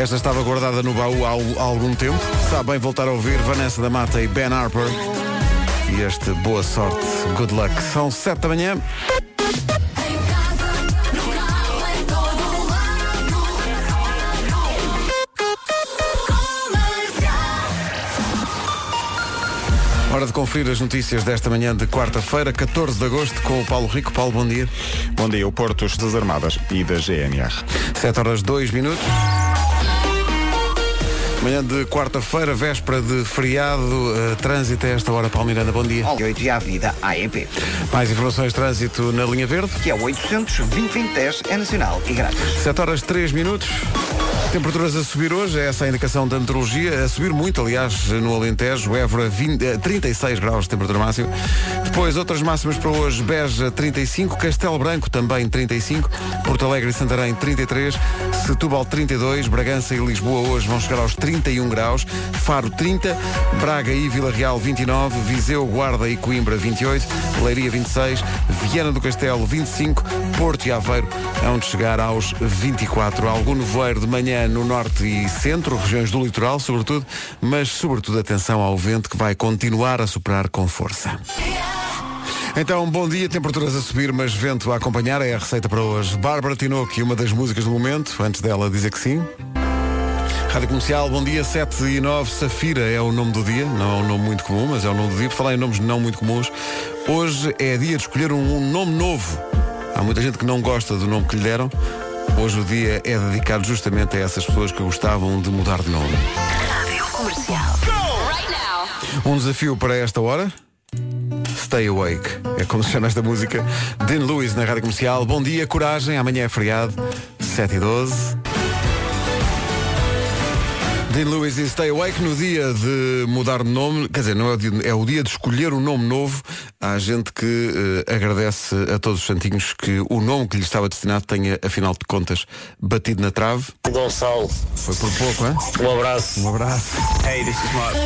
Esta estava guardada no baú há, há algum tempo. Sabe bem voltar a ouvir Vanessa da Mata e Ben Harper. E este boa sorte, good luck. São sete da manhã. Hora de conferir as notícias desta manhã de quarta-feira, 14 de agosto, com o Paulo Rico. Paulo, bom dia. Bom dia, o Porto das Armadas e da GNR. 7 horas 2 minutos. Manhã de quarta-feira, véspera de feriado, uh, trânsito a esta hora, Paulo Miranda, bom dia. 8 e a vida AEP, Mais informações de trânsito na linha verde. que é o 800 2010 é nacional e grátis. 7 horas 3 minutos. Temperaturas a subir hoje, é essa a indicação da meteorologia, a subir muito, aliás, no Alentejo, Évora 20, eh, 36 graus de temperatura máxima. Depois, outras máximas para hoje, Beja 35, Castelo Branco também 35, Porto Alegre e Santarém 33, Setúbal 32, Bragança e Lisboa hoje vão chegar aos 31 graus, Faro 30, Braga e Vila Real 29, Viseu, Guarda e Coimbra 28, Leiria 26, Viana do Castelo 25, Porto e Aveiro hão de chegar aos 24. Algum nevoeiro de manhã no norte e centro, regiões do litoral, sobretudo, mas sobretudo atenção ao vento que vai continuar a soprar com força. Então, bom dia, temperaturas a subir, mas vento a acompanhar, é a receita para hoje. Bárbara Tinoco, uma das músicas do momento, antes dela dizer que sim. Rádio Comercial, bom dia, 7 e 9, Safira é o nome do dia, não é um nome muito comum, mas é o nome do dia. Por falar em nomes não muito comuns, hoje é dia de escolher um nome novo. Há muita gente que não gosta do nome que lhe deram. Hoje o dia é dedicado justamente a essas pessoas que gostavam de mudar de nome. Um desafio para esta hora. Stay Awake. É como se chama esta música. Dean Lewis na Rádio Comercial. Bom dia, coragem. Amanhã é feriado. 7 e 12. Dean Lewis e Stay Awake no dia de mudar de nome, quer dizer, não é o dia, é o dia de escolher um nome novo. Há gente que eh, agradece a todos os santinhos que o nome que lhe estava destinado tenha, afinal de contas, batido na trave. Gonçalo, Foi por pouco, hein? um abraço. Um abraço. Hey, this is Mark.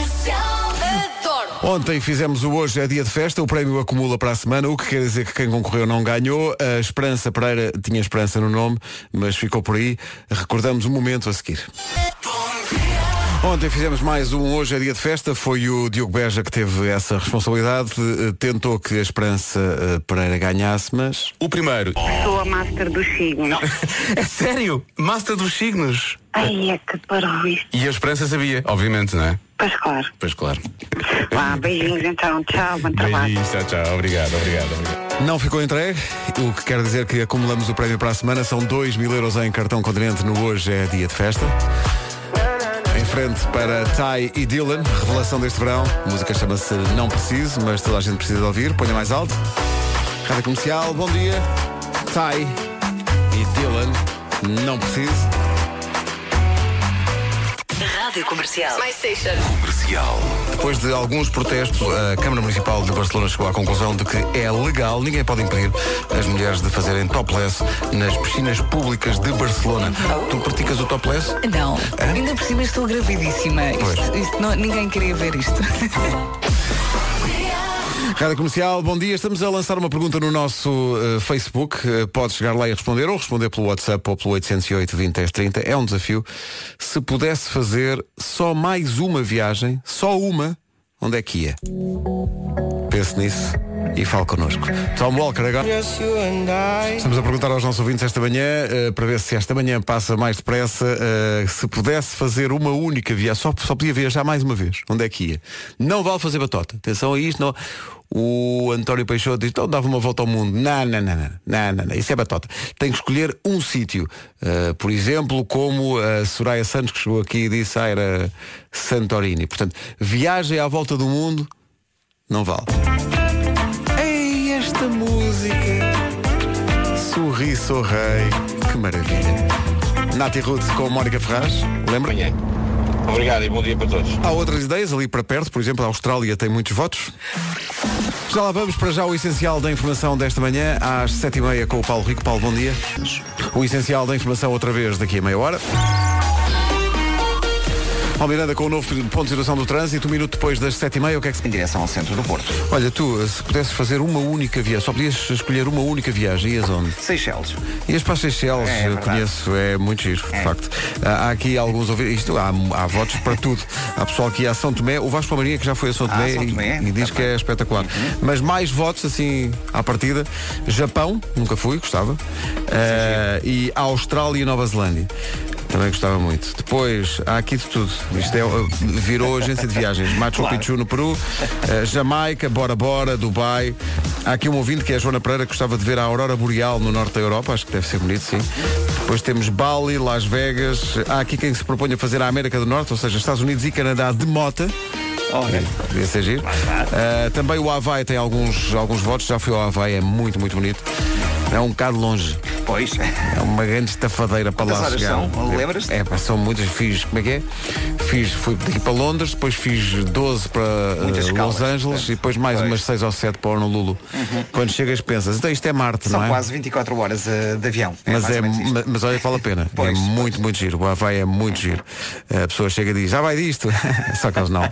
Ontem fizemos o Hoje é Dia de Festa, o prémio acumula para a semana, o que quer dizer que quem concorreu não ganhou. A Esperança Pereira tinha esperança no nome, mas ficou por aí. Recordamos o momento a seguir. Ontem fizemos mais um Hoje é Dia de Festa, foi o Diogo Beja que teve essa responsabilidade, Eh, tentou que a Esperança eh, Pereira ganhasse, mas O primeiro. Sou a master dos signos. É sério? Master dos signos. Ai, é que parou isto. E a esperança sabia, obviamente, não é? Pois claro. Pois claro. Vá, beijinhos então. Tchau, bom trabalho. Beijinhos, tchau, tchau. Obrigado, obrigado, obrigado. não ficou entregue, o que quer dizer que acumulamos o prémio para a semana, são 2 mil euros em cartão continente no Hoje é Dia de Festa. Frente para Ty e Dylan, revelação deste verão. A música chama-se Não Preciso, mas toda a gente precisa de ouvir. Ponha mais alto. Rádio Comercial, bom dia. Ty e Dylan, Não Preciso. Rádio Comercial. My station. Depois de alguns protestos, a Câmara Municipal de Barcelona chegou à conclusão de que é legal, ninguém pode impedir as mulheres de fazerem topless nas piscinas públicas de Barcelona. Tu praticas o topless? Não, ainda por cima estou gravidíssima. Pois. Isto, isto não- ninguém queria ver isto. Rádio Comercial, bom dia. Estamos a lançar uma pergunta no nosso eh, Facebook. Eh, pode chegar lá e responder, ou responder pelo WhatsApp ou pelo 808 20 10 30. É um desafio. Se pudesse fazer só mais uma viagem, só uma, onde é que ia? Pense nisso e fale connosco. Tom Walker agora. Estamos a perguntar aos nossos ouvintes esta manhã, eh, para ver se esta manhã passa mais depressa, eh, se pudesse fazer uma única viagem, só, só podia viajar mais uma vez, onde é que ia? Não vale fazer batota. Atenção a isto, não. O António Peixoto diz, então dava uma volta ao mundo. Não, não, não, não, não, não, isso é batota. Tem que escolher um sítio. Eh, por exemplo, como a Soraya Santos, que chegou aqui e disse, ah, era Santorini. Portanto, viagem à volta do mundo, não vale. Ei, esta música. Sorri, sou rei. Que maravilha. Nati Roots com Mónica Ferraz. Lembra? Obrigado e bom dia para todos. Há outras ideias ali para perto, por exemplo, a Austrália tem muitos votos. Já lá vamos para já o essencial da informação desta manhã, às sete e meia com o Paulo Rico. Paulo, bom dia. O essencial da informação outra vez daqui a meia hora. Paulo Miranda com o novo ponto de situação do trânsito, um minuto depois das sete e meia, o que é que se... Em direção ao centro do Porto. Olha, tu, se pudesses fazer uma única viagem, só podias escolher uma única viagem, ias onde? Seychelles. Ias para as Seychelles, É, é conheço, é muito giro, de É. facto. Há há aqui alguns ouvintes, isto há, há votos para tudo. Há pessoal que ia a São Tomé, o Vasco Palmarinha que já foi a São Ah, Tomé, São e- Tomé, e, diz tá que é espetacular. Mas mais votos, assim, à partida, Japão, nunca fui, gostava, Eh, e Austrália e Nova Zelândia. Também gostava muito. Depois, há aqui de tudo. Isto é, eh, virou agência de viagens. Machu Claro. Picchu no Peru, eh, Jamaica, Bora Bora, Dubai. Há aqui um ouvinte que é a Joana Pereira que gostava de ver a Aurora Boreal no norte da Europa. Acho que deve ser bonito, sim. Depois temos Bali, Las Vegas. Há aqui quem se propõe a fazer a América do Norte, ou seja, Estados Unidos e Canadá de mota. Olha. Devia ser giro. Uh, também o Havaí tem alguns, alguns votos. Já fui ao Havaí, é muito, muito bonito. É um bocado longe. Pois. É uma grande estafadeira para Quantas lá horas chegar. são? Lembras-te? É, pá, são muitas. Fiz, como é que é? Fiz, fui daqui para Londres, depois fiz 12 para uh, Muitas Los escalas, Angeles e depois mais Pois. umas 6 ou 7 para Honolulu. Quando chegas pensas, então isto é Marte, São não é? quase 24 horas eh, de avião. Mas, é, ou menos isto. ma- mas olha, vale a pena. Pois, é pois. muito, muito giro. O Havaí é muito giro. A pessoa chega e diz, já vai disto. Só que eles não,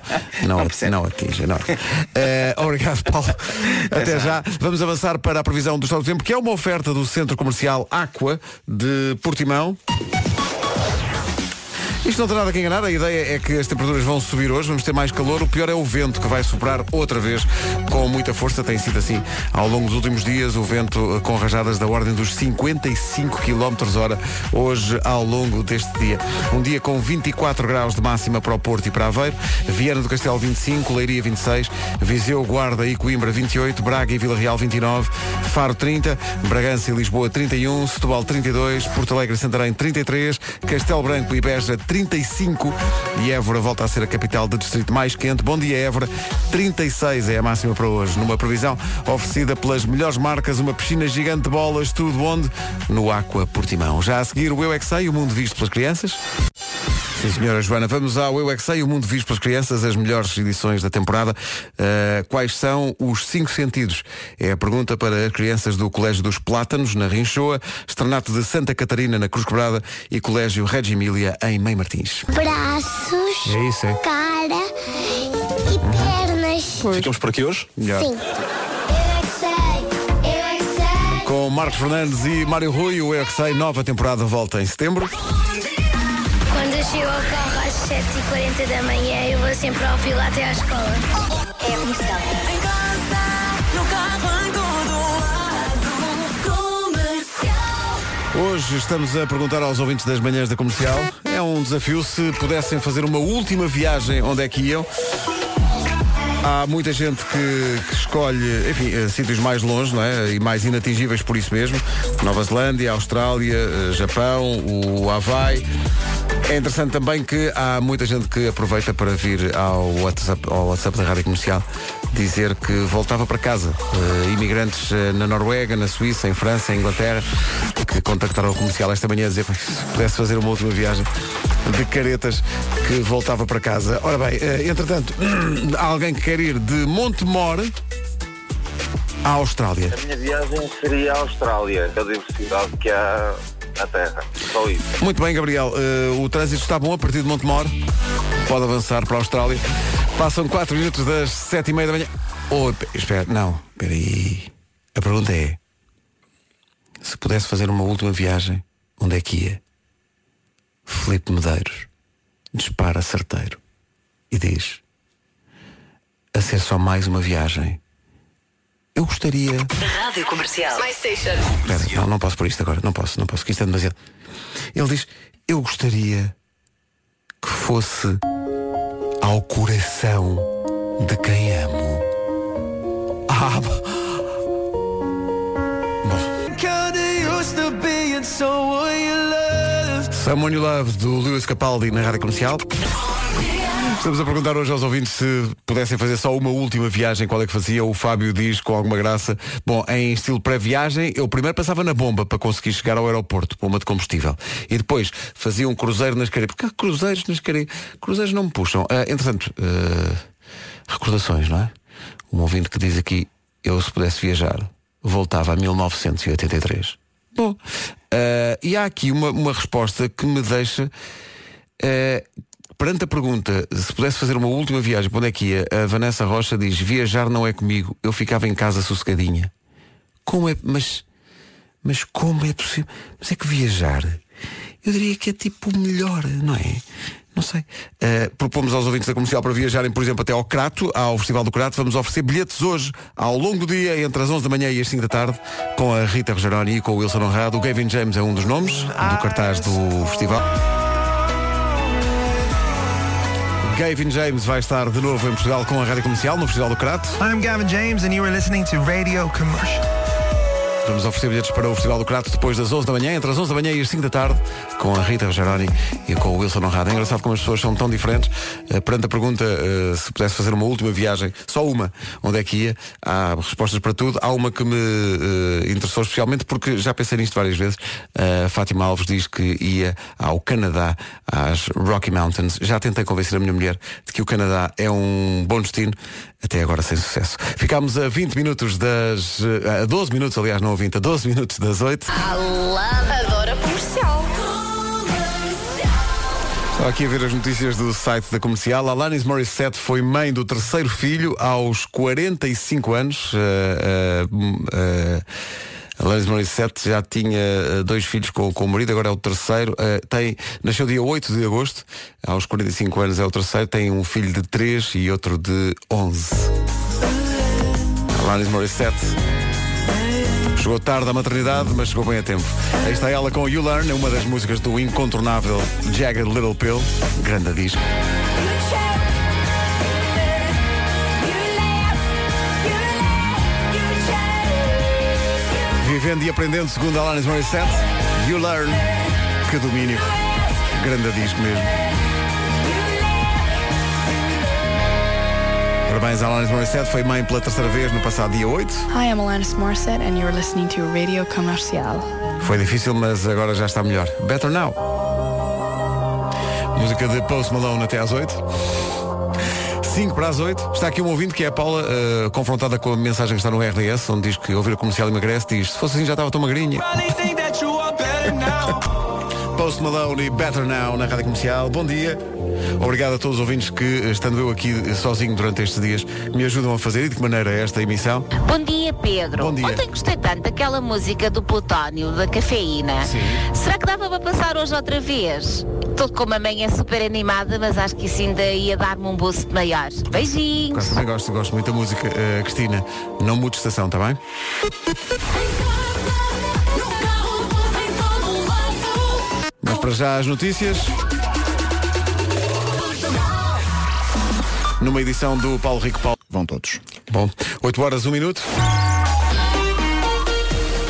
não, Não at- não atingem. Não. Eh, obrigado, Paulo. Até já. Vamos avançar para a previsão do estado do tempo, que é uma oferta do Centro Comercial Aqua de Portimão. Isto não tem nada que enganar, a ideia é que as temperaturas vão subir hoje, vamos ter mais calor, o pior é o vento que vai soprar outra vez com muita força, tem sido assim ao longo dos últimos dias, o vento eh, com rajadas da ordem dos 55 km hora hoje ao longo deste dia. Um dia com 24 graus de máxima para o Porto e para Aveiro, Viana do Castelo 25, Leiria 26, Viseu, Guarda e Coimbra 28, Braga e Vila Real 29, Faro 30, Bragança e Lisboa 31, Setúbal 32, Porto Alegre e Santarém 33, Castelo Branco e Beja 35 e Évora volta a ser a capital do distrito mais quente. Bom dia Évora, 36 é a máxima para hoje. Numa previsão oferecida pelas melhores marcas, uma piscina gigante de bolas, tudo onde? No Aqua Portimão. Já a seguir o Eu é Sei, o mundo visto pelas crianças. Sim, senhora Joana, vamos ao Eu é Que Sei, o mundo visto pelas crianças, as melhores edições da temporada. Uh, quais são os cinco sentidos? É a pergunta para as crianças do Colégio dos Plátanos, na Rinchoa, Estrenato de Santa Catarina, na Cruz Quebrada e Colégio Reggio Emília, em Mãe Martins. braços, É isso, é? cara e pernas. Ficamos por aqui hoje? Melhor. Sim. Eu é que sei, eu é que sei. Com Marcos Fernandes e Mário Rui, o Eu é Que Sei, nova temporada volta em setembro. Chego ao carro às 7h40 da manhã, eu vou sempre ao filo até à escola. É comercial. Em casa, no carro, em todo lado. Comercial. Hoje estamos a perguntar aos ouvintes das manhãs da comercial. É um desafio se pudessem fazer uma última viagem, onde é que iam? Há muita gente que, que escolhe, enfim, eh, sítios mais longe, não é? E mais inatingíveis por isso mesmo. Nova Zelândia, Austrália, eh, Japão, o Havaí. É interessante também que há muita gente que aproveita para vir ao WhatsApp, ao WhatsApp da Rádio Comercial dizer que voltava para casa. Eh, imigrantes eh, na Noruega, na Suíça, em França, em Inglaterra, que contactaram o comercial esta manhã a dizer "Pá, se pudesse fazer uma última viagem de caretas que voltava para casa. Ora bem, eh, entretanto, há alguém que quer ir de Montemor à Austrália. A minha viagem seria a Austrália, a diversidade que há na Terra. Só isso. Muito bem, Gabriel. Eh, o trânsito está bom a partir de Montemor. Pode avançar para a Austrália. Passam 4 minutos das 7 e meia da manhã. Oh, pe- espera, não, espera aí. A pergunta é: se pudesse fazer uma última viagem, onde é que ia? Felipe Medeiros dispara certeiro e diz: a ser só mais uma viagem. Eu gostaria. Rádio Comercial. My Station. Espera, não, não posso por isto agora, não posso, não posso, que isto é demasiado. Ele diz, eu gostaria que fosse ao coração de quem amo. Ah. Someone You Love, do Lewis Capaldi na Rádio Comercial. Estamos a perguntar hoje aos ouvintes se pudessem fazer só uma última viagem, qual é que fazia? O Fábio diz com alguma graça. Bom, em estilo pré-viagem, eu primeiro passava na bomba para conseguir chegar ao aeroporto, bomba de combustível. E depois fazia um cruzeiro nas Caraíbas. Porque cruzeiros nas Caraíbas. Cruzeiros não me puxam. Ah, entretanto, ah, recordações, não é? Um ouvinte que diz aqui, eu se pudesse viajar, voltava a 1983. Bom, ah, e há aqui uma, uma resposta que me deixa. ah, perante a pergunta, se pudesse fazer uma última viagem, para onde é que ia? A Vanessa Rocha diz, viajar não é comigo, eu ficava em casa sossegadinha. Como é, mas, mas como é possível? Mas é que viajar, eu diria que é tipo o melhor, não é? Não sei. Uh, propomos aos ouvintes da comercial para viajarem, por exemplo, até ao Crato, ao Festival do Crato. Vamos oferecer bilhetes hoje, ao longo do dia, entre as 11 da manhã e as 5 da tarde, com a Rita Rogeroni e com o Wilson Honrado. O Gavin James é um dos nomes do cartaz do festival. Gavin James vai estar de novo em Portugal com a Rádio Comercial, no Festival do Crato. I'm Gavin James and you are listening to Radio Commercial. Vamos oferecer bilhetes para o Festival do Crato depois das 11 da manhã, entre as 11 da manhã e as 5 da tarde, com a Rita Rogeroni e com o Wilson Honrado. É engraçado como as pessoas são tão diferentes. Uh, perante a pergunta, uh, se pudesse fazer uma última viagem, só uma, onde é que ia? Há respostas para tudo. Há uma que me uh, interessou especialmente porque já pensei nisto várias vezes. A Fátima Alves diz que ia ao Canadá, às Rocky Mountains. Já tentei convencer a minha mulher de que o Canadá é um bom destino, até agora sem sucesso. Ficámos a 20 minutos das. a 12 minutos, aliás, não a 20, a 12 minutos das 8. Adora comercial. Estava aqui a ver as notícias do site da comercial. Alanis Morissette foi mãe do terceiro filho aos 45 anos. Uh, uh, uh, Alanis Morissette já tinha dois filhos com, com o marido, agora é o terceiro. Uh, tem, nasceu dia 8 de agosto, aos 45 anos é o terceiro. Tem um filho de 3 e outro de 11. Alanis Morissette. Chegou tarde à maternidade, mas chegou bem a tempo. Aí está ela com You Learn, uma das músicas do incontornável Jagged Little Pill. Grande disco. Vivendo e aprendendo, segundo Alanis Morissette, You Learn. Que domínio. Grande disco mesmo. Parabéns a Alanis Morissette, foi mãe pela terceira vez no passado dia 8. Hi, I'm Alanis Morissette and you're listening to Radio Comercial. Foi difícil, mas agora já está melhor. Better Now. Música de Post Malone até às 8. 5 para as 8. Está aqui um ouvinte que é a Paula, uh, confrontada com a mensagem que está no RDS, onde diz que ouvir a comercial emagrece, diz, se fosse assim já estava tão magrinha. Post Malone e Better Now na Rádio Comercial. Bom dia. Obrigado a todos os ouvintes que, estando eu aqui sozinho durante estes dias, me ajudam a fazer e de que maneira é esta emissão. Bom dia, Pedro. Bom dia. Ontem gostei tanto daquela música do Plutónio, da cafeína. Sim. Será que dava para passar hoje outra vez? Estou com uma manhã super animada, mas acho que isso ainda ia dar-me um boost maior. Beijinhos. Gosto, também gosto, gosto muito da música. Uh, Cristina, não mude estação, está bem? Mas para já as notícias. Numa edição do Paulo Rico Paulo. Vão todos. Bom, 8 horas, 1 minuto.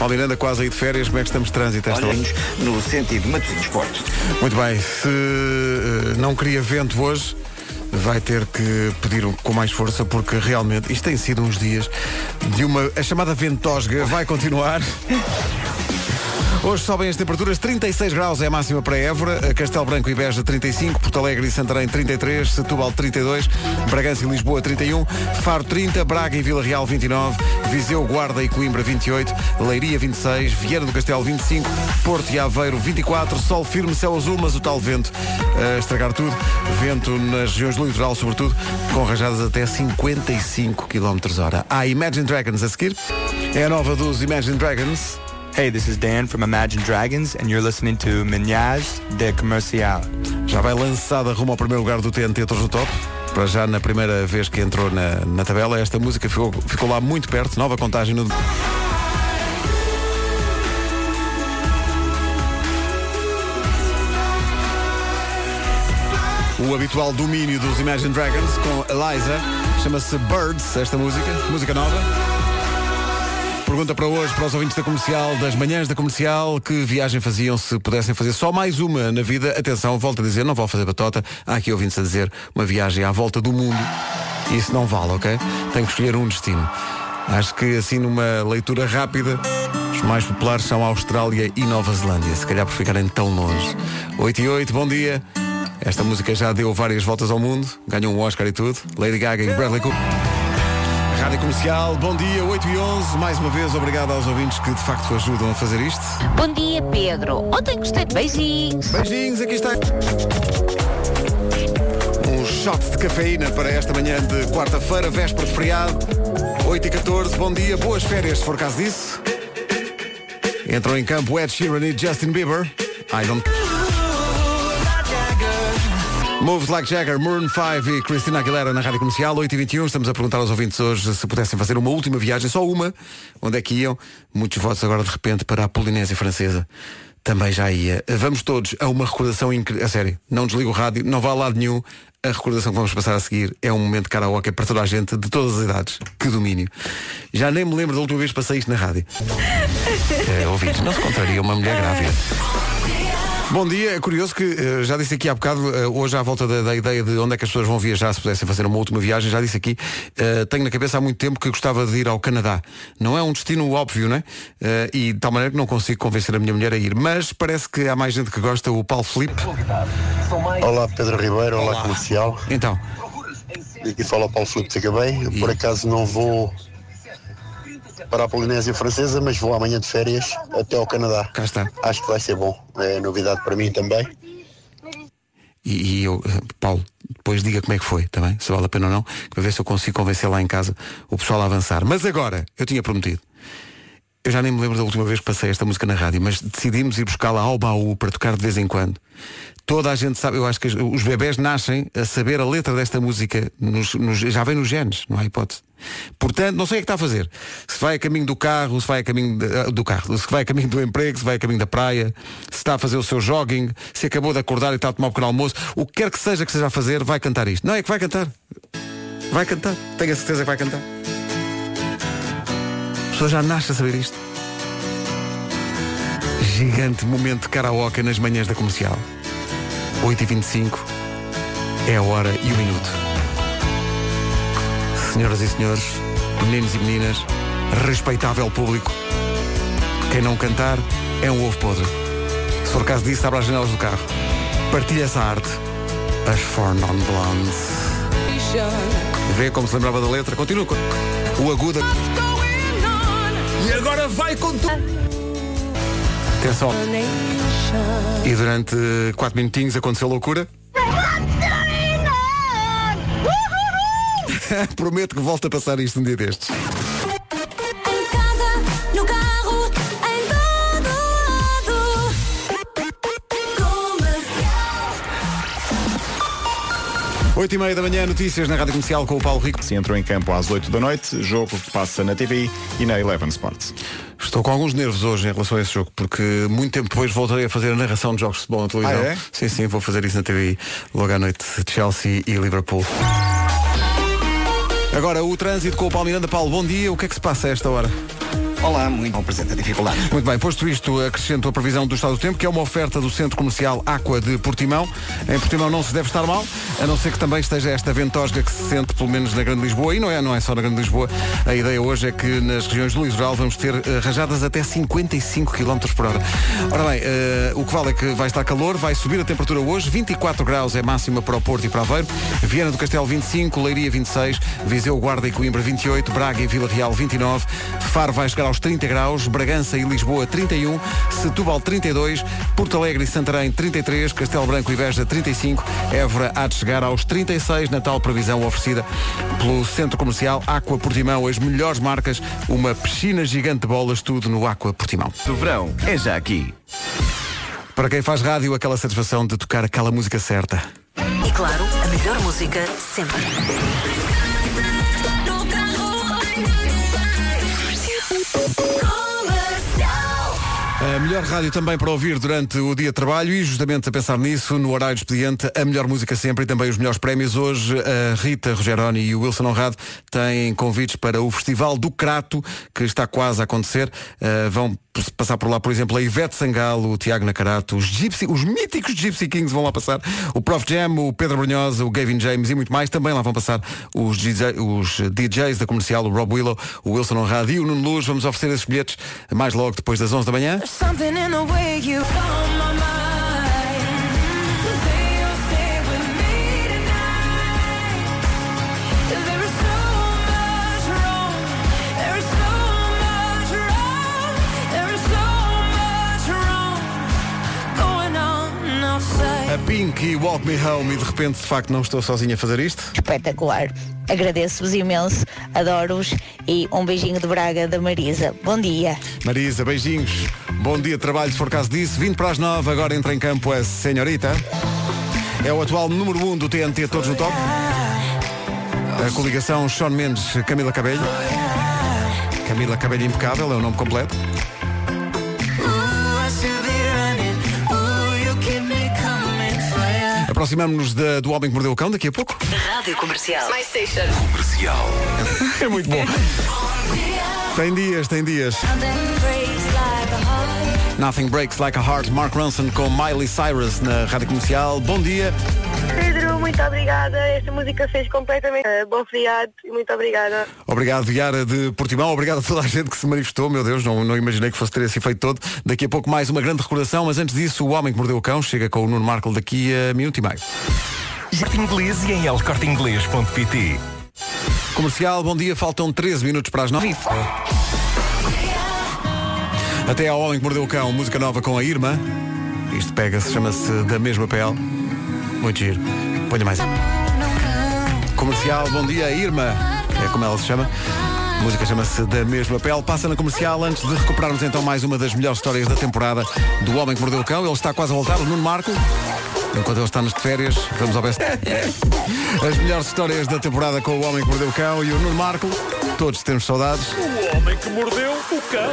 Paulo Miranda quase aí de férias, como é que estamos de trânsito a esta hora? No sentido de Matosinhos Porto. Muito bem, se eh, não queria vento hoje, vai ter que pedir com mais força, porque realmente isto tem sido uns dias de uma. A chamada ventosga vai continuar. Hoje sobem as temperaturas, 36 graus é a máxima para Évora, Castelo Branco e Beja 35, Porto Alegre e Santarém 33, Setúbal 32, Bragança e Lisboa 31, Faro 30, Braga e Vila Real 29, Viseu, Guarda e Coimbra 28, Leiria 26, Vieira do Castelo 25, Porto e Aveiro 24, sol firme, céu azul, mas o tal vento a estragar tudo, vento nas regiões do litoral sobretudo, com rajadas até 55 km hora. Há Imagine Dragons a seguir, é a nova dos Imagine Dragons. Hey, this is Dan from Imagine Dragons, and you're listening to Menage de Comercial. Já vai lançada rumo ao primeiro lugar do TNT Todos no Top. Para já na primeira vez que entrou na, na tabela, esta música ficou, ficou lá muito perto, nova contagem no. O habitual domínio dos Imagine Dragons com Eliza chama-se Birds, esta música, música nova. Pergunta para hoje, para os ouvintes da comercial, das manhãs da comercial, que viagem faziam se pudessem fazer só mais uma na vida? Atenção, volto a dizer, não vou fazer batota. Há aqui ouvintes a dizer uma viagem à volta do mundo. Isso não vale, ok? Tenho que escolher um destino. Acho que assim, numa leitura rápida, os mais populares são Austrália e Nova Zelândia. Se calhar por ficarem tão longe. 8 e 8, bom dia. Esta música já deu várias voltas ao mundo, ganhou um Oscar e tudo. Lady Gaga e Bradley Cooper. Rádio Comercial, bom dia, 8 e 11. Mais uma vez, obrigado aos ouvintes que de facto ajudam a fazer isto. Bom dia, Pedro. Ontem gostei de beijinhos. Beijinhos, aqui está. shot de cafeína para esta manhã de quarta-feira, véspera de feriado, 8 e 14 bom dia, boas férias se for caso disso. Entram em campo Ed Sheeran e Justin Bieber. I don't... Moves Like Jagger, Maroon 5 e Christina Aguilera na Rádio Comercial, 8h21. Estamos a perguntar aos ouvintes hoje se pudessem fazer uma última viagem, só uma, onde é que iam? Muitos votos agora de repente para a Polinésia Francesa. Também já ia. Vamos todos a uma recordação incrível. A sério, não desligo o rádio, não vá a lado nenhum. A recordação que vamos passar a seguir é um momento de karaoke para toda a gente, de todas as idades. Que domínio. Já nem me lembro da última vez que passei isto na rádio. É, ouvintes, não se contraria uma mulher grávida. Bom dia, é curioso que eh, já disse aqui há bocado, eh, hoje à volta da, da ideia de onde é que as pessoas vão viajar se pudessem fazer uma última viagem, já disse aqui, eh, tenho na cabeça há muito tempo que gostava de ir ao Canadá. Não é um destino óbvio, né? Eh, e de tal maneira que não consigo convencer a minha mulher a ir. Mas parece que há mais gente que gosta, o Paulo Felipe. Olá Pedro Ribeiro, olá, comercial. Então. Aqui fala o Paulo Filipe de Acabei. Eu, por acaso não vou para a Polinésia Francesa, mas vou amanhã de férias até ao Canadá. Cá está. Acho que vai ser bom. É novidade para mim também. E, e eu, eh, Paulo, depois diga como é que foi, também, se vale a pena ou não, para ver se eu consigo convencer lá em casa o pessoal a avançar. Mas agora, eu tinha prometido. Eu já nem me lembro da última vez que passei esta música na rádio, mas decidimos ir buscá-la ao baú para tocar de vez em quando. Toda a gente sabe, eu acho que os- bebés nascem a saber a letra desta música, nos- nos- já vem nos genes, não há hipótese. Portanto, não sei o que está a fazer. Se vai a caminho do carro, se vai a caminho de- ah, do carro, se vai a caminho do emprego, se vai a caminho da praia, se está a fazer o seu jogging, se acabou de acordar e está a tomar um pequeno almoço, o que quer que seja que esteja a fazer, vai cantar isto. Não é que vai cantar. Vai cantar. Tenho a certeza que vai cantar. A pessoa já nasce a saber isto. Gigante momento de karaoke nas manhãs da comercial. 8h25 é a hora e o minuto. Senhoras e senhores, meninos e meninas, respeitável público, quem não cantar é um ovo podre. Se for caso disso, abra as janelas do carro. Partilha essa arte. As Four Non Blondes. Vê como se lembrava da letra. Continua com o agudo. E agora vai com tudo. Atenção. E durante 4 minutinhos aconteceu loucura. Prometo que volto a passar isto um dia destes. 8 e meia da manhã, notícias na Rádio Comercial com o Paulo Rico. Se entrou em campo às 8 da noite, jogo que passa na TVI e na Eleven Sports. Estou com alguns nervos hoje em relação a esse jogo, porque muito tempo depois voltarei a fazer a narração de jogos de futebol na televisão. Ah, é? Sim, sim, vou fazer isso na TVI logo à noite. Chelsea e Liverpool. Agora o trânsito com o Paulo Miranda. Paulo, bom dia. O que é que se passa a esta hora? Olá, muito apresenta dificuldades. Muito bem, posto isto, acrescento a previsão do estado do tempo, que é uma oferta do Centro Comercial Aqua de Portimão. Em Portimão não se deve estar mal, a não ser que também esteja esta ventosga que se sente, pelo menos na Grande Lisboa. E não é, não é só na Grande Lisboa. A ideia hoje é que nas regiões do litoral vamos ter eh, rajadas até 55 km por hora. Ora bem, eh, o que vale é que vai estar calor, vai subir a temperatura hoje, 24 graus é máxima para o Porto e para Aveiro, Viana do Castelo 25, Leiria 26, Viseu, Guarda e Coimbra 28, Braga e Vila Real 29, Faro vai chegar aos 30 graus, Bragança e Lisboa 31, Setúbal 32, Porto Alegre e Santarém 33, Castelo Branco e Beja 35, Évora há de chegar aos 36, Natal previsão oferecida pelo Centro Comercial Aqua Portimão, as melhores marcas, uma piscina gigante de bolas, tudo no Aqua Portimão. Do verão é já aqui. Para quem faz rádio, aquela satisfação de tocar aquela música certa. E claro, a melhor música sempre. A melhor rádio também para ouvir durante o dia de trabalho e justamente a pensar nisso, no horário expediente, a melhor música sempre e também os melhores prémios. Hoje a Rita Rogeroni e o Wilson Honrado têm convites para o Festival do Crato, que está quase a acontecer. Uh, vão passar por lá, por exemplo, a Ivete Sangalo, o Tiago Nakarato, os, Gypsy, os míticos Gypsy Kings vão lá passar, o Prof Jam, o Pedro Brunhosa, o Gavin James e muito mais. Também lá vão passar os, DJ, os DJs da comercial, o Rob Willow, o Wilson Honrado e o Nuno Luz. Vamos oferecer esses bilhetes mais logo depois das 11 da manhã. Something in the way you on my mind. So say you'll stay with me tonight. 'Cause there is so much wrong. There is so much wrong. There is so much wrong going on outside. A Pink e Walk Me Home e de repente de facto não estou sozinho a fazer isto. Espetacular. Agradeço-vos imenso, adoro-vos e um beijinho de Braga da Marisa. Bom dia. Marisa, beijinhos. Bom dia de trabalho, se for caso disso. Vindo para as nove, agora entra em campo a Senhorita. É o atual número 1 um do TNT Todos no Top. A coligação Sean Mendes, Camila Cabelho. Camila Cabelho Impecável é o nome completo. Aproximamos-nos do Homem que Mordeu o Cão daqui a pouco. Rádio Comercial. My station. Comercial. É muito bom. Tem dias, tem dias. Nothing Breaks Like a Heart, Mark Ronson com Miley Cyrus na Rádio Comercial. Bom dia. Pedro, muito obrigada. Esta música fez completamente. eh, bom feriado e muito obrigada. Obrigado, Viara de Portimão. Obrigado a toda a gente que se manifestou. Meu Deus, não, não imaginei que fosse ter esse efeito todo. Daqui a pouco mais uma grande recordação, mas antes disso, o Homem que Mordeu o Cão chega com o Nuno Marco daqui a minuto e meio. Corte Inglês e em elcorteinglês.pt Comercial, bom dia. Faltam 13 minutos para as 9. Até ao Homem que Mordeu o Cão, música nova com a Irma. Isto pega-se, chama-se Da Mesma Pele. Muito giro. Ponha mais. Comercial, bom dia, Irma. É como ela se chama. A música chama-se Da Mesma Pele. Passa na comercial antes de recuperarmos então mais uma das melhores histórias da temporada do Homem que Mordeu o Cão. Ele está quase a voltar, o Nuno Marco. Enquanto ele está nas férias, vamos ao best. As melhores histórias da temporada com o Homem que Mordeu o Cão e o Nuno Marco. Todos temos saudades. O homem que mordeu o cão.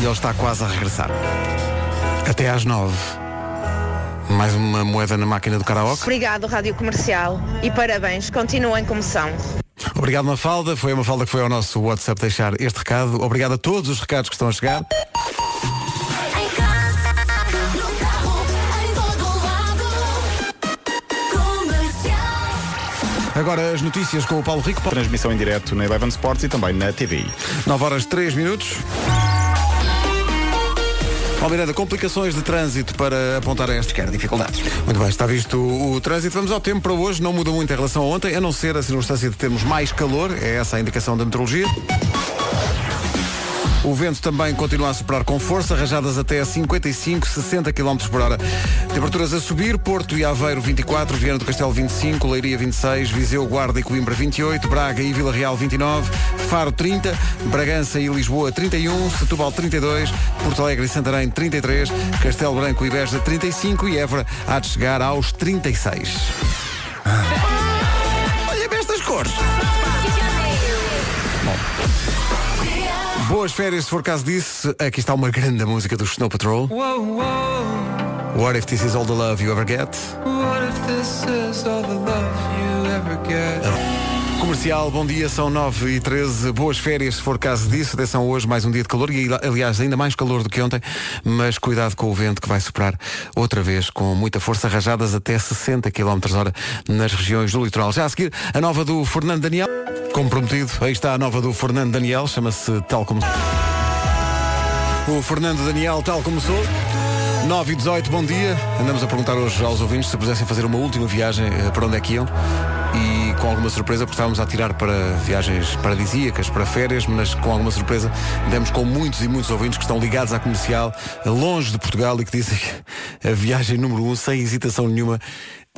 E ele está quase a regressar. Até às nove. Mais uma moeda na máquina do karaoke. Obrigado, Rádio Comercial. E parabéns. Continuem como são. Obrigado, Mafalda. Foi a Mafalda que foi ao nosso WhatsApp deixar este recado. Obrigado a todos os recados que estão a chegar. Agora as notícias com o Paulo Rico. Transmissão em direto na Eleven Sports e também na TVI. 9 horas 3 minutos. Paulo Miranda, complicações de trânsito para apontar a esta. Quer dificuldades. Muito bem, está visto o, o trânsito. Vamos ao tempo para hoje. Não muda muito em relação a ontem, a não ser a circunstância de termos mais calor. É essa a indicação da meteorologia. O vento também continua a soprar com força, rajadas até a 55, 60 km por hora. Temperaturas a subir, Porto e Aveiro 24, Viana do Castelo 25, Leiria 26, Viseu, Guarda e Coimbra 28, Braga e Vila Real 29, Faro 30, Bragança e Lisboa 31, Setúbal 32, Porto Alegre e Santarém 33, Castelo Branco e Beja 35 e Évora há de chegar aos 36. Olha bem estas cores! Boas férias, se for caso disso. Aqui está uma grande música do Snow Patrol. What if this is all the love you ever get? Comercial, bom dia, são 9 e 13 Boas férias, se for caso disso. Atenção hoje, mais um dia de calor e, aliás, ainda mais calor do que ontem. Mas cuidado com o vento que vai soprar outra vez com muita força, rajadas até 60 km hora nas regiões do litoral. Já a seguir, a nova do Fernando Daniel. Como prometido, aí está a nova do Fernando Daniel, chama-se Tal Como O Fernando Daniel, tal como sou. 9 e 18, bom dia. Andamos a perguntar hoje aos ouvintes se pudessem fazer uma última viagem, eh, para onde é que iam. E com alguma surpresa, porque estávamos a tirar para viagens paradisíacas, para férias, mas com alguma surpresa demos com muitos e muitos ouvintes que estão ligados à comercial, longe de Portugal e que dizem que a viagem número um, sem hesitação nenhuma,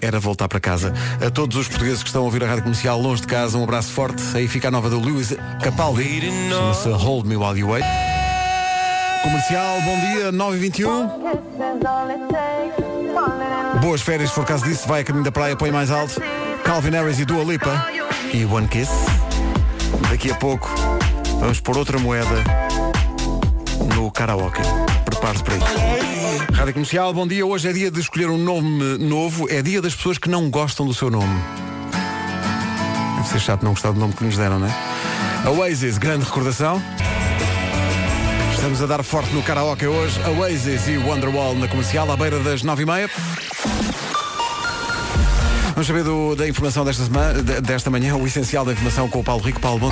era voltar para casa. A todos os portugueses que estão a ouvir a rádio comercial longe de casa, um abraço forte. Aí fica a nova do Lewis Capaldi. Chama-se Hold Me While You Wait. Comercial, bom dia, 9 e 21 Boas férias, for caso disso, vai a caminho da praia, põe mais alto. Calvin Harris e Dua Lipa. E One Kiss. Daqui a pouco vamos pôr outra moeda no karaoke. Prepare-se para isso. Rádio Comercial, bom dia. Hoje é dia de escolher um nome novo. É dia das pessoas que não gostam do seu nome. Deve ser chato não gostar do nome que nos deram, não é? Oasis, grande recordação. Estamos a dar forte no karaoke hoje. Oasis e Wonderwall na comercial, à beira das nove e meia. Vamos saber do- da informação desta, semana, de- desta manhã, o essencial da informação com o Paulo Rico. Paulo, bom.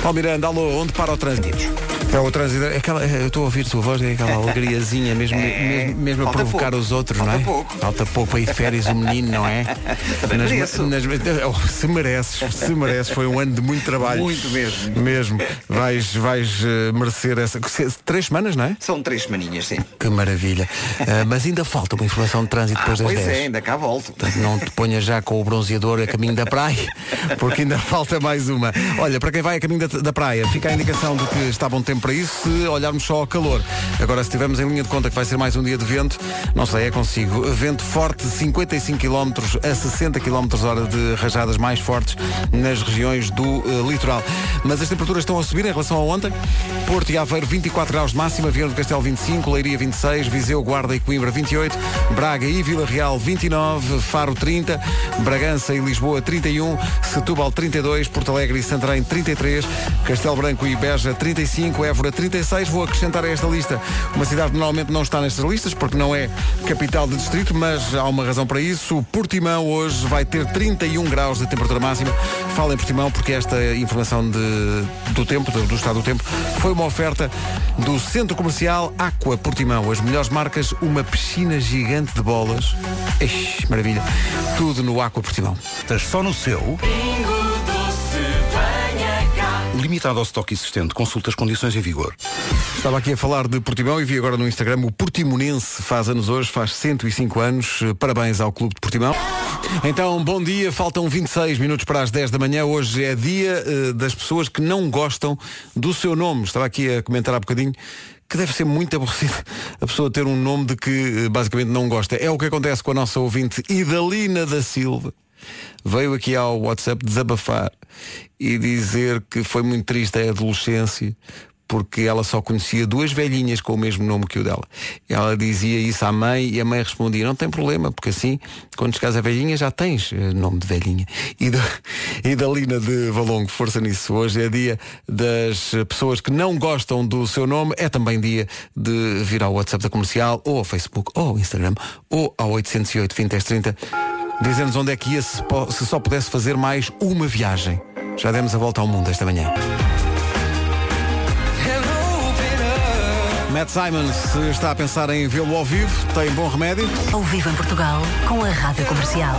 Paulo Miranda, alô, onde para o trânsito? É o trânsito, é aquela, é, eu estou a ouvir a tua voz, é aquela alegriazinha, mesmo, mesmo, mesmo a provocar pouco. os outros, Falta não é? pouco. Falta pouco de férias o menino, não é? Também mereço. oh, se mereces, se mereces, foi um ano de muito trabalho. Muito mesmo. Mesmo. Vais, vais eh, merecer essa. Três semanas, não é? São três semaninhas, sim. Que maravilha. Ah, mas ainda falta uma informação de trânsito depois Ah, das pois 10. é, ainda cá volto. Não te ponhas já com o bronzeador a caminho da praia, porque ainda falta mais uma. Olha, para quem vai a caminho da, da praia, fica a indicação de que está bom tempo para isso se olharmos só ao calor. Agora, se tivermos em linha de conta que vai ser mais um dia de vento, não sei, é consigo. Vento forte, 55 km a 60 km hora de rajadas mais fortes nas regiões do eh, litoral. Mas as temperaturas estão a subir em relação a ontem. Porto e Aveiro 24 graus de máxima, Viana do Castelo 25, Leiria 26, Viseu, Guarda e Coimbra 28, Braga e Vila Real 29, Faro 30, Bragança e Lisboa 31, Setúbal 32, Porto Alegre e Santarém 33, Castelo Branco e Beja 35, Évora 36. Vou acrescentar a esta lista uma cidade que normalmente não está nestas listas porque não é capital de distrito, mas há uma razão para isso. O Portimão hoje vai ter 31 graus de temperatura máxima. Fala em Portimão porque esta informação de- do tempo, do, do estado do tempo, foi uma oferta do Centro Comercial Aqua Portimão. As melhores marcas, uma piscina gigante de bolas. Ixi, maravilha. Tudo no Aqua Portimão. Estás só no seu? Limitado ao estoque existente, consulta as condições em vigor. Estava aqui a falar de Portimão e vi agora no Instagram o Portimonense faz anos hoje, faz 105 anos. Parabéns ao Clube de Portimão. Então, bom dia, faltam 26 minutos para as 10 da manhã. Hoje é dia eh, das pessoas que não gostam do seu nome. Estava aqui a comentar há bocadinho que deve ser muito aborrecido a pessoa ter um nome de que eh, basicamente não gosta. É o que acontece com a nossa ouvinte Idalina da Silva. Veio aqui ao WhatsApp desabafar e dizer que foi muito triste a adolescência porque ela só conhecia duas velhinhas com o mesmo nome que o dela. Ela dizia isso à mãe e a mãe respondia, não tem problema, porque assim, quando chegares a velhinha, já tens eh, nome de velhinha. E da, e da Lina de Valongo, força nisso. Hoje é dia das pessoas que não gostam do seu nome, é também dia de vir ao WhatsApp da comercial, ou ao Facebook, ou ao Instagram, ou ao 808 20 10 30, dizer-nos onde é que ia se, se só pudesse fazer mais uma viagem. Já demos a volta ao mundo esta manhã. Matt Simons se está a pensar em vê-lo ao vivo, tem bom remédio. Ao vivo em Portugal, com a Rádio Comercial.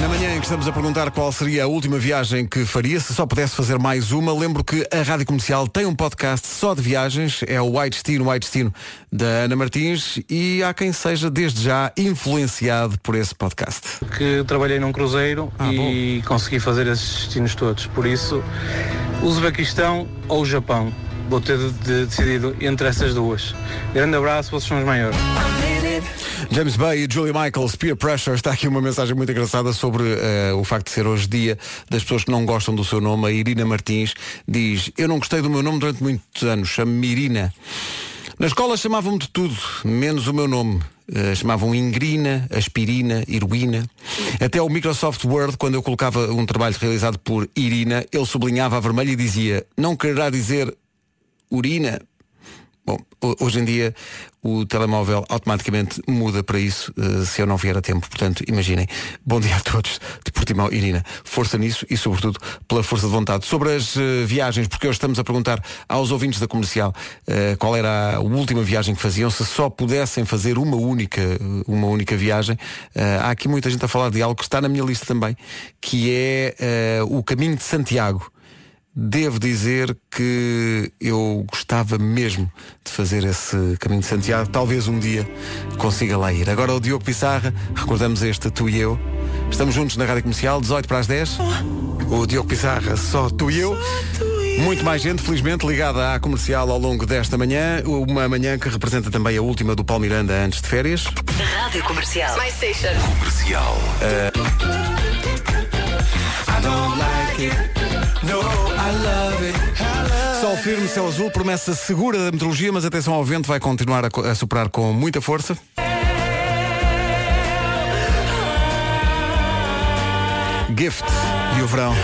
Na manhã em que estamos a perguntar qual seria a última viagem que faria, se só pudesse fazer mais uma, lembro que a Rádio Comercial tem um podcast só de viagens, é o White Destino, White Destino da Ana Martins e há quem seja desde já influenciado por esse podcast. que trabalhei num cruzeiro e consegui fazer esses destinos todos. Por isso, Uzbequistão ou Japão. Vou ter de, de- decidido entre essas duas. Grande abraço, vocês são os maiores. James Bay e Julie Michaels, Peer Pressure, está aqui uma mensagem muito engraçada sobre eh, o facto de ser hoje dia das pessoas que não gostam do seu nome. A Irina Martins diz, eu não gostei do meu nome durante muitos anos, chamo-me Irina. Na escola chamavam-me de tudo, menos o meu nome. Eh, chamavam Ingrina, Aspirina, Irwina. Até o Microsoft Word, quando eu colocava um trabalho realizado por Irina, ele sublinhava a vermelho e dizia, não quererá dizer urina. Bom, ho- hoje em dia o telemóvel automaticamente muda para isso eh, se eu não vier a tempo. Portanto, imaginem. Bom dia a todos de Portimão, Irina. Força nisso e, sobretudo, pela força de vontade. Sobre as eh, viagens, porque hoje estamos a perguntar aos ouvintes da comercial eh, qual era a última viagem que faziam, se só pudessem fazer uma única, uma única viagem. Há aqui muita gente a falar de algo que está na minha lista também, que é o caminho de Santiago. Devo dizer que eu gostava mesmo de fazer esse caminho de Santiago. Talvez um dia consiga lá ir. Agora o Diogo Pissarra, recordamos este Tu e Eu. Estamos juntos na Rádio Comercial, 18 para as 10. O Diogo Pissarra, só tu e eu. Muito mais gente, felizmente, ligada à comercial ao longo desta manhã. Uma manhã que representa também a última do Paulo Miranda antes de férias. Rádio Comercial. My station. Comercial. Sol firme, céu azul, promessa segura da meteorologia, mas atenção ao vento, vai continuar a, a soprar com muita força. Gift e o verão.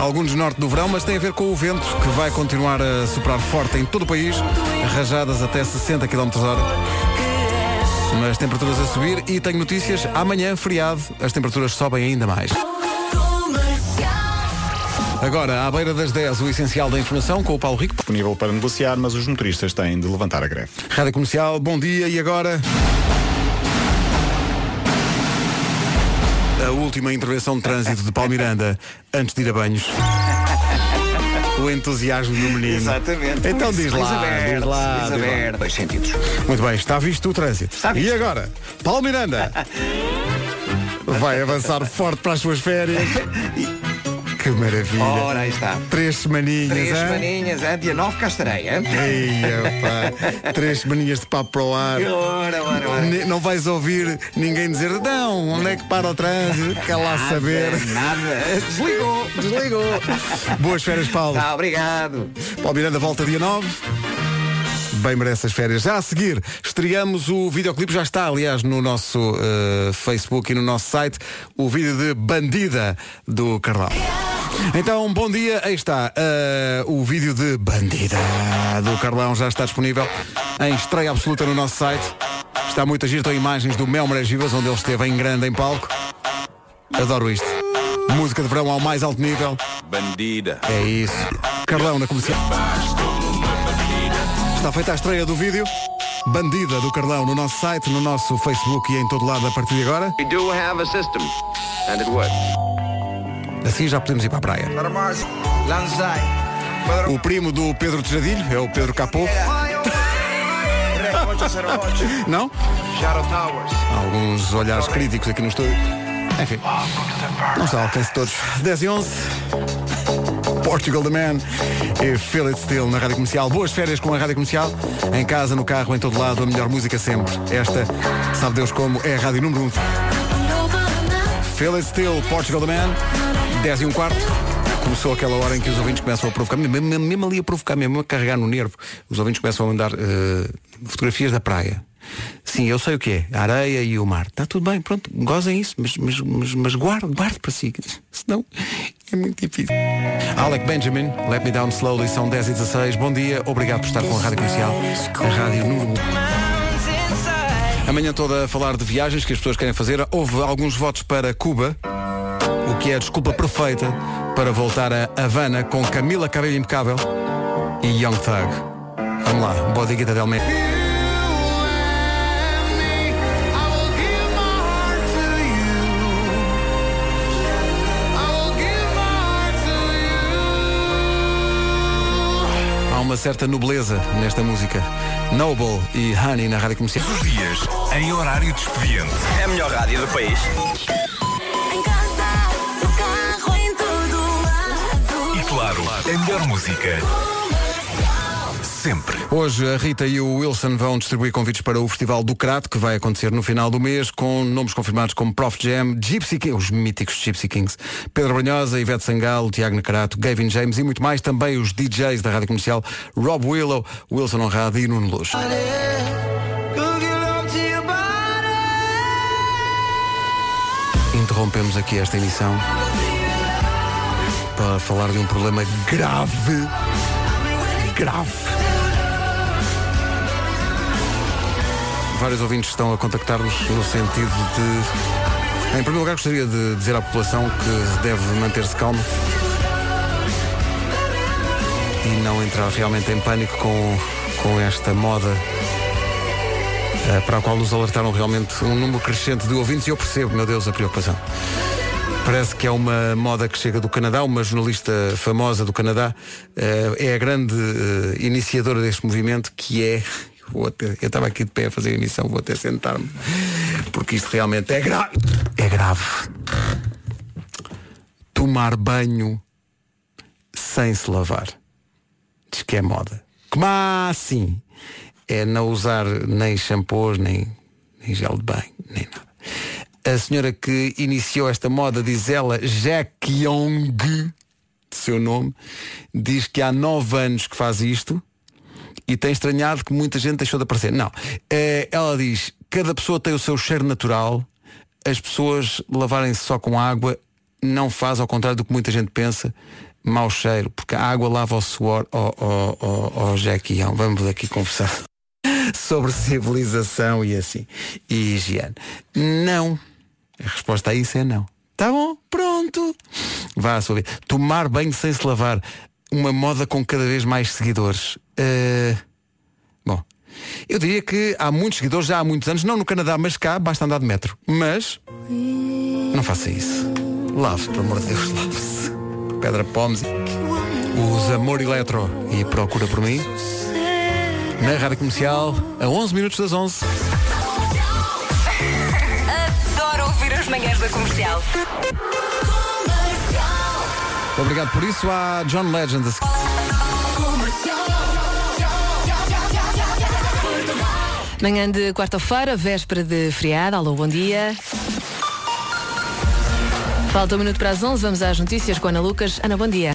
Alguns norte do verão, mas tem a ver com o vento que vai continuar a soprar forte em todo o país, rajadas até 60 km hora. Mas temperaturas a subir e tenho notícias, amanhã, feriado, as temperaturas sobem ainda mais. Agora, à beira das 10, o essencial da informação com o Paulo Rico. Disponível para negociar, mas os motoristas têm de levantar a greve. Rádio Comercial, bom dia e agora. A última intervenção de trânsito de Paulo Miranda antes de ir a banhos. O entusiasmo do menino. Exatamente. Então diz lá, Isabel, diz lá, diz lá. Isabel. Dois sentidos. Muito bem, está visto o trânsito. E agora, Paulo Miranda vai avançar forte para as suas férias. Que maravilha. Ora, aí está. Três semaninhas, Três hein? semaninhas, é? dia 9 cá estarei. hein? Ei, três semaninhas de papo para o ar. Ora, ora, ora. Não vais ouvir ninguém dizer, não, onde é que para o trânsito? Quer lá Nada, saber. Nada. Desligou. Desligou. Boas férias, Paulo. Tá, obrigado. Paulo Miranda volta dia 9. Bem merece as férias. Já a seguir, estreamos o videoclipe, já está, aliás, no nosso eh, Facebook e no nosso site, o vídeo de Bandida do Carlão. Então, bom dia, aí está. eh, o vídeo de Bandida do Carlão já está disponível em estreia absoluta no nosso site. Está muito a giro, estão imagens do Mel Marés Vivas, onde ele esteve em grande em palco. Adoro isto. Música de verão ao mais alto nível. Bandida. É isso. Carlão na comercial. Está feita a estreia do vídeo. Bandida do Carlão no nosso site, no nosso Facebook e em todo lado a partir de agora. We do have a system, and it works. Assim já podemos ir para a praia. O primo do Pedro Tejadilho é o Pedro Capô. Não? Alguns olhares críticos aqui no estúdio. Enfim, não está ao alcance de todos. 10 e 11. Portugal the Man e Feel It Still na Rádio Comercial. Boas férias com a Rádio Comercial. Em casa, no carro, em todo lado, a melhor música sempre. Esta, sabe Deus como, é a Rádio Número 1. Feel It Still, Portugal the Man. 10 e um quarto. Começou aquela hora em que os ouvintes começam a provocar, mesmo, mesmo- ali a provocar, mesmo a carregar no nervo. Os ouvintes começam a mandar eh, fotografias da praia. Sim, eu sei o que é. A areia e o mar. Está tudo bem, pronto, gozem isso, mas, mas, mas, mas guarde, guarde para si. Senão é muito difícil. Alec Benjamin, Let Me Down Slowly, são 10 e 16 Bom dia, obrigado por estar com a Rádio Comercial, a Rádio Número 1. Amanhã toda a falar de viagens que as pessoas querem fazer. Houve alguns votos para Cuba, o que é a desculpa perfeita para voltar a Havana com Camila Cabello Impecável e Young Thug. Vamos lá, Bodiguita del Meio. Há uma certa nobleza nesta música. Noble e Honey na rádio comercial. Os dias em horário de expediente. É a melhor rádio do país. Claro, a melhor música. Sempre. Hoje a Rita e o Wilson vão distribuir convites para o Festival do Crato, que vai acontecer no final do mês, com nomes confirmados como Prof Jam, Gypsy Kings, os míticos Gypsy Kings, Pedro Brunhosa, Ivete Sangalo, Tiago Necarato, Gavin James e muito mais. Também os DJs da Rádio Comercial, Rob Willow, Wilson Honrado e Nuno Luz. Interrompemos aqui esta emissão para falar de um problema grave. Grave. Vários ouvintes estão a contactar-nos no sentido de. Em primeiro lugar, gostaria de dizer à população que deve manter-se calma e não entrar realmente em pânico com, com esta moda eh, para a qual nos alertaram realmente um número crescente de ouvintes e eu percebo, meu Deus, a preocupação. Parece que é uma moda que chega do Canadá, uma jornalista famosa do Canadá eh, é a grande eh, iniciadora deste movimento que é. até- eu estava aqui de pé a fazer a emissão, vou até sentar-me, porque isto realmente é grave. É grave. Tomar banho sem se lavar. Diz que é moda. Como assim? É não usar nem shampoos, nem, nem gel de banho, nem nada. A senhora que iniciou esta moda, diz ela, Jack Young, seu nome, diz que há nove anos que faz isto e tem estranhado que muita gente deixou de aparecer. Não. Eh, ela diz, cada pessoa tem o seu cheiro natural, as pessoas lavarem-se só com água não faz, ao contrário do que muita gente pensa, mau cheiro, porque a água lava o suor oh, oh, oh, oh, Jack Young. Vamos aqui conversar sobre civilização e assim, e higiene. Não. A resposta a isso é não. Tá bom? Pronto. Vá à sua vida. Tomar banho sem se lavar. Uma moda com cada vez mais seguidores. Eh, Bom, eu diria que há muitos seguidores já há muitos anos, não no Canadá, mas cá, basta andar de metro. Mas não faça isso. Lave-se, pelo amor de Deus, lave-se. Pedra Pomes. Usa Amor Eletro e procura por mim. Na Rádio Comercial, a 11 minutos das 11. Ouvir as manhãs da comercial. Obrigado por isso à John Legend. a. Manhã de quarta-feira, véspera de feriado. Alô, bom dia. Falta um minuto para as 11, vamos às notícias com a Ana Lucas. Ana, bom dia.